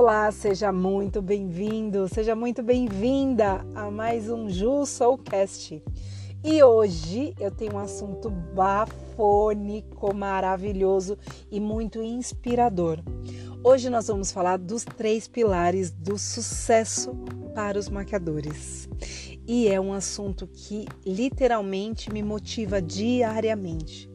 Olá, seja muito bem-vindo, seja muito bem-vinda a mais um Ju Soulcast. E hoje eu tenho um assunto bafônico, maravilhoso e muito inspirador. Hoje nós vamos falar dos três pilares do sucesso para os maquiadores. E é um assunto que literalmente me motiva diariamente.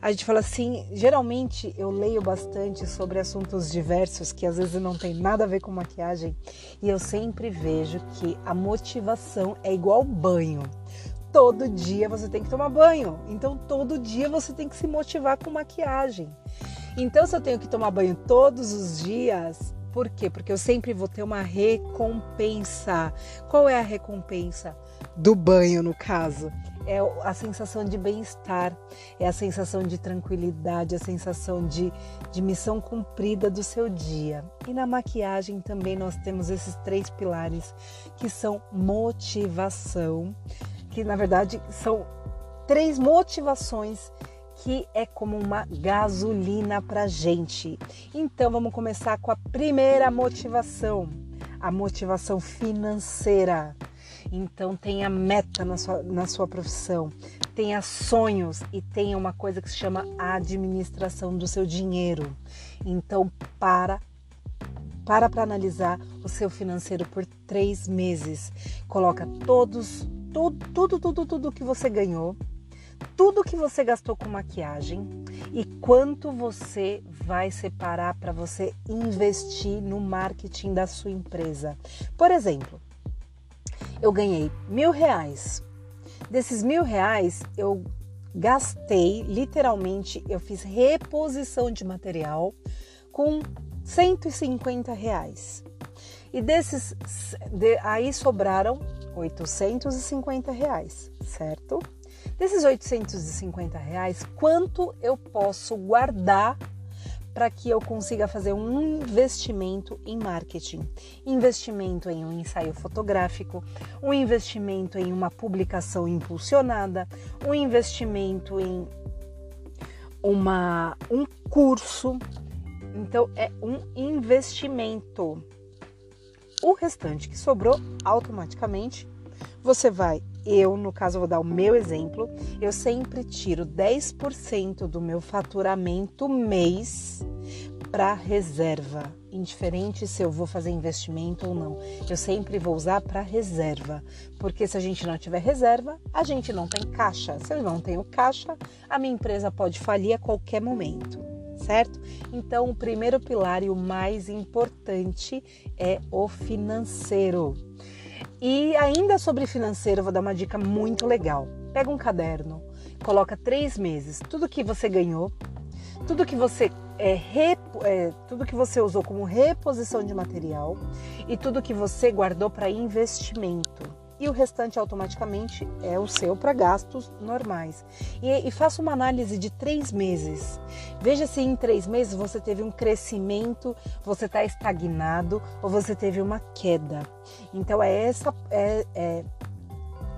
A gente fala assim, geralmente eu leio bastante sobre assuntos diversos que às vezes não tem nada a ver com maquiagem e eu sempre vejo que a motivação é igual banho. Todo dia você tem que tomar banho, então todo dia você tem que se motivar com maquiagem. Então, se eu tenho que tomar banho todos os dias, por quê? Porque eu sempre vou ter uma recompensa. Qual é a recompensa? Do banho, no caso é a sensação de bem-estar, é a sensação de tranquilidade, a sensação de, de missão cumprida do seu dia. E na maquiagem também nós temos esses três pilares que são motivação, que na verdade são três motivações que é como uma gasolina para gente. Então vamos começar com a primeira motivação, a motivação financeira. Então tenha meta na sua, na sua profissão, tenha sonhos e tenha uma coisa que se chama administração do seu dinheiro. Então para para para analisar o seu financeiro por três meses. Coloca todos, tudo, tudo, tudo, tudo que você ganhou, tudo que você gastou com maquiagem e quanto você vai separar para você investir no marketing da sua empresa. Por exemplo, eu ganhei mil reais. Desses mil reais, eu gastei, literalmente, eu fiz reposição de material com 150 reais. E desses, de, aí sobraram 850 reais, certo? Desses 850 reais, quanto eu posso guardar para que eu consiga fazer um investimento em marketing, investimento em um ensaio fotográfico, um investimento em uma publicação impulsionada, um investimento em uma, um curso. Então é um investimento. O restante que sobrou automaticamente você vai eu, no caso, vou dar o meu exemplo, eu sempre tiro 10% do meu faturamento mês para reserva, indiferente se eu vou fazer investimento ou não. Eu sempre vou usar para reserva, porque se a gente não tiver reserva, a gente não tem caixa. Se eu não tenho caixa, a minha empresa pode falir a qualquer momento, certo? Então, o primeiro pilar e o mais importante é o financeiro. E ainda sobre financeiro, vou dar uma dica muito legal. Pega um caderno, coloca três meses, tudo que você ganhou, tudo que você é, é, tudo que você usou como reposição de material e tudo que você guardou para investimento e o restante automaticamente é o seu para gastos normais. E, e faça uma análise de três meses. Veja se em três meses você teve um crescimento, você está estagnado ou você teve uma queda. Então é essa é, é,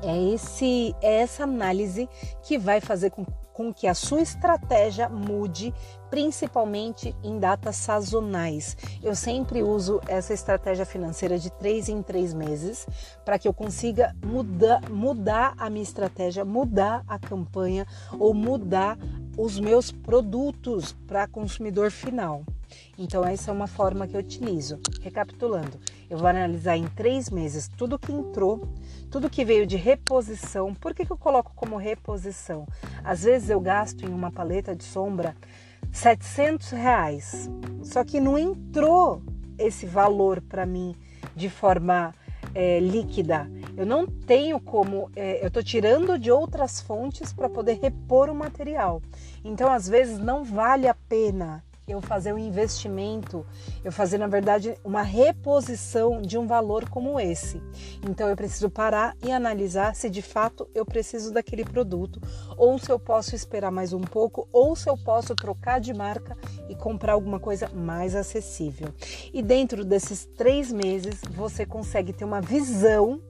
é esse é essa análise que vai fazer com com que a sua estratégia mude, principalmente em datas sazonais. Eu sempre uso essa estratégia financeira de três em três meses para que eu consiga mudar, mudar a minha estratégia, mudar a campanha ou mudar os meus produtos para consumidor final. Então, essa é uma forma que eu utilizo. Recapitulando, eu vou analisar em três meses tudo que entrou, tudo que veio de reposição. Por que, que eu coloco como reposição? Às vezes eu gasto em uma paleta de sombra 700 reais, só que não entrou esse valor para mim de forma é, líquida. Eu não tenho como, é, eu estou tirando de outras fontes para poder repor o material. Então, às vezes, não vale a pena eu fazer um investimento, eu fazer, na verdade, uma reposição de um valor como esse. Então, eu preciso parar e analisar se de fato eu preciso daquele produto, ou se eu posso esperar mais um pouco, ou se eu posso trocar de marca e comprar alguma coisa mais acessível. E dentro desses três meses, você consegue ter uma visão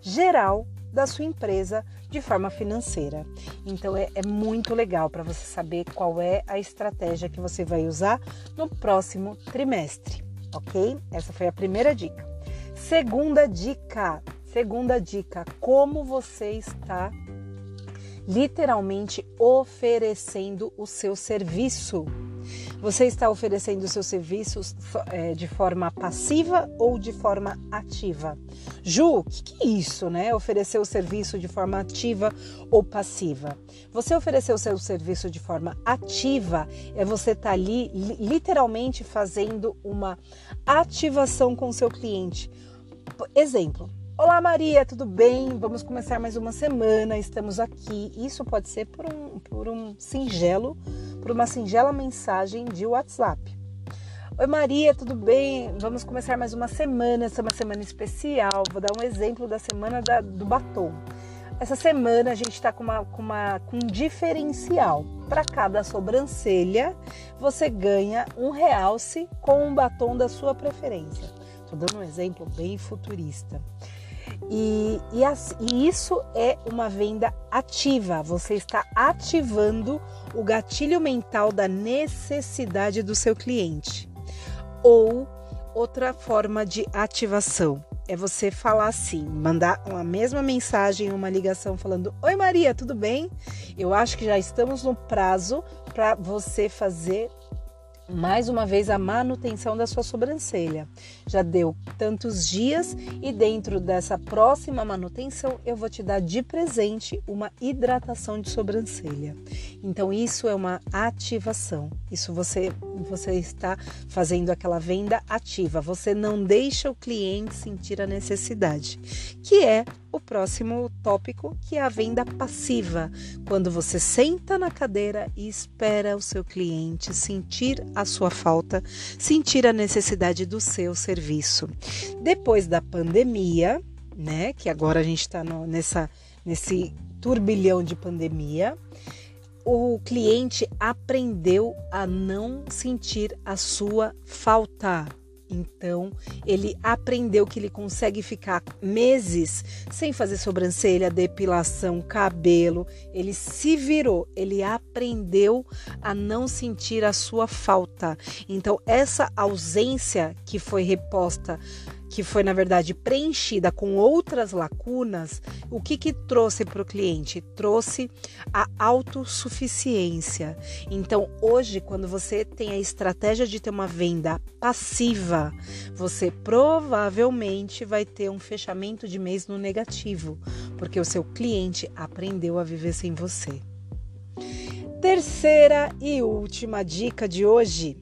geral da sua empresa de forma financeira. Então é, é muito legal para você saber qual é a estratégia que você vai usar no próximo trimestre. ok? Essa foi a primeira dica. Segunda dica, segunda dica, como você está literalmente oferecendo o seu serviço. Você está oferecendo seus serviços é, de forma passiva ou de forma ativa? Ju, o que, que, é isso, né? Oferecer o serviço de forma ativa ou passiva? Você oferecer o seu serviço de forma ativa é você estar tá ali literalmente fazendo uma ativação com o seu cliente. Exemplo, Olá Maria, tudo bem? Vamos começar mais uma semana, estamos aqui. Isso pode ser por um, por um singelo, por uma singela mensagem de WhatsApp. Oi Maria, tudo bem? Vamos começar mais uma semana, essa é uma semana especial. Vou dar um exemplo da semana da, do batom. Essa semana a gente está com, uma, com, uma, com um diferencial. Para cada sobrancelha, você ganha um realce com um batom da sua preferência. Estou dando um exemplo bem futurista. E, e, as, e, isso é uma venda ativa. Você está ativando o gatilho mental da necessidade do seu cliente. Ou outra forma de ativação é você falar assim, mandar uma mesma mensagem, uma ligação falando: Oi Maria, tudo bem? Eu acho que já estamos no prazo para você fazer mais uma vez a manutenção da sua sobrancelha. Já deu tantos dias e dentro dessa próxima manutenção eu vou te dar de presente uma hidratação de sobrancelha. Então isso é uma ativação. Isso você você está fazendo aquela venda ativa. Você não deixa o cliente sentir a necessidade, que é o próximo tópico, que é a venda passiva, quando você senta na cadeira e espera o seu cliente sentir a sua falta, sentir a necessidade do seu serviço. Depois da pandemia, né, que agora a gente está nesse turbilhão de pandemia, o cliente aprendeu a não sentir a sua falta. Então, ele aprendeu que ele consegue ficar meses sem fazer sobrancelha, depilação, cabelo. Ele se virou, ele aprendeu a não sentir a sua falta. Então, essa ausência que foi reposta que foi na verdade preenchida com outras lacunas, o que que trouxe para o cliente? Trouxe a autossuficiência. Então, hoje, quando você tem a estratégia de ter uma venda passiva, você provavelmente vai ter um fechamento de mês no negativo, porque o seu cliente aprendeu a viver sem você. Terceira e última dica de hoje,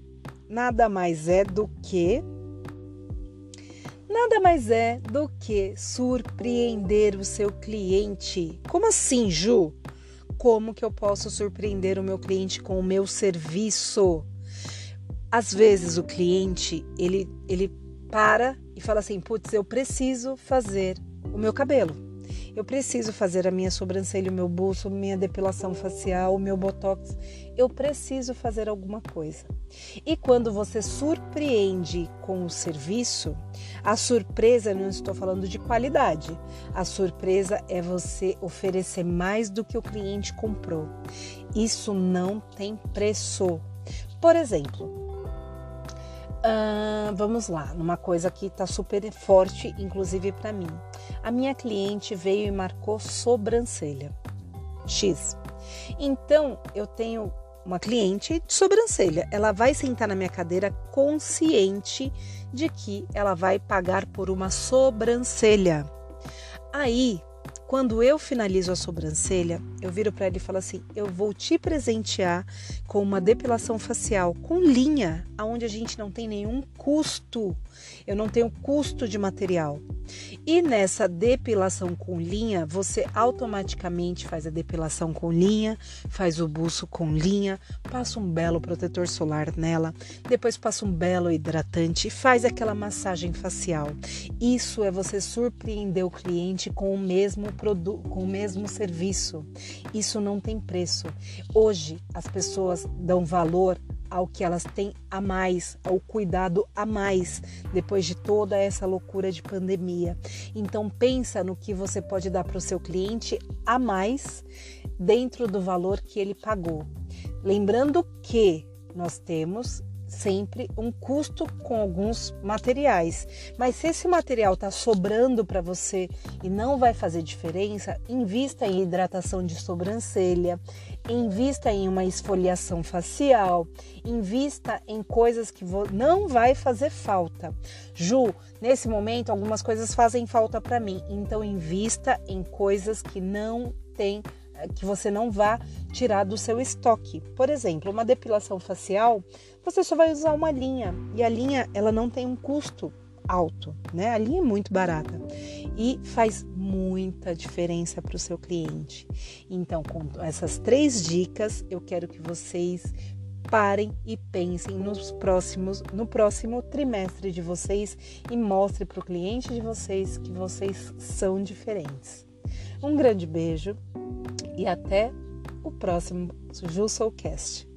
nada mais é do que nada mais é do que surpreender o seu cliente. Como assim, Ju? Como que eu posso surpreender o meu cliente com o meu serviço? Às vezes o cliente, ele ele para e fala assim: "Putz, eu preciso fazer o meu cabelo" eu preciso fazer a minha sobrancelha, o meu buço, minha depilação facial, o meu botox. Eu preciso fazer alguma coisa. E quando você surpreende com o serviço, a surpresa, não estou falando de qualidade, a surpresa é você oferecer mais do que o cliente comprou. Isso não tem preço. Por exemplo, Uh, vamos lá, numa coisa que está super forte, inclusive para mim. A minha cliente veio e marcou sobrancelha X. Então eu tenho uma cliente de sobrancelha. Ela vai sentar na minha cadeira consciente de que ela vai pagar por uma sobrancelha. Aí quando eu finalizo a sobrancelha, eu viro para ele e falo assim: "Eu vou te presentear com uma depilação facial com linha, aonde a gente não tem nenhum custo. Eu não tenho custo de material. E nessa depilação com linha, você automaticamente faz a depilação com linha, faz o buço com linha, passa um belo protetor solar nela, depois passa um belo hidratante e faz aquela massagem facial. Isso é você surpreender o cliente com o mesmo com o mesmo serviço. Isso não tem preço. Hoje as pessoas dão valor ao que elas têm a mais, ao cuidado a mais depois de toda essa loucura de pandemia. Então pensa no que você pode dar para o seu cliente a mais dentro do valor que ele pagou. Lembrando que nós temos sempre um custo com alguns materiais. Mas se esse material está sobrando para você e não vai fazer diferença, invista em hidratação de sobrancelha, invista em uma esfoliação facial, invista em coisas que não vai fazer falta. Ju, nesse momento algumas coisas fazem falta para mim, então invista em coisas que não tem que você não vá tirar do seu estoque. Por exemplo, uma depilação facial, você só vai usar uma linha e a linha ela não tem um custo alto, né? A linha é muito barata e faz muita diferença para o seu cliente. Então, com essas três dicas, eu quero que vocês parem e pensem nos próximos, no próximo trimestre de vocês e mostre para o cliente de vocês que vocês são diferentes. Um grande beijo e até o próximo Jussocast.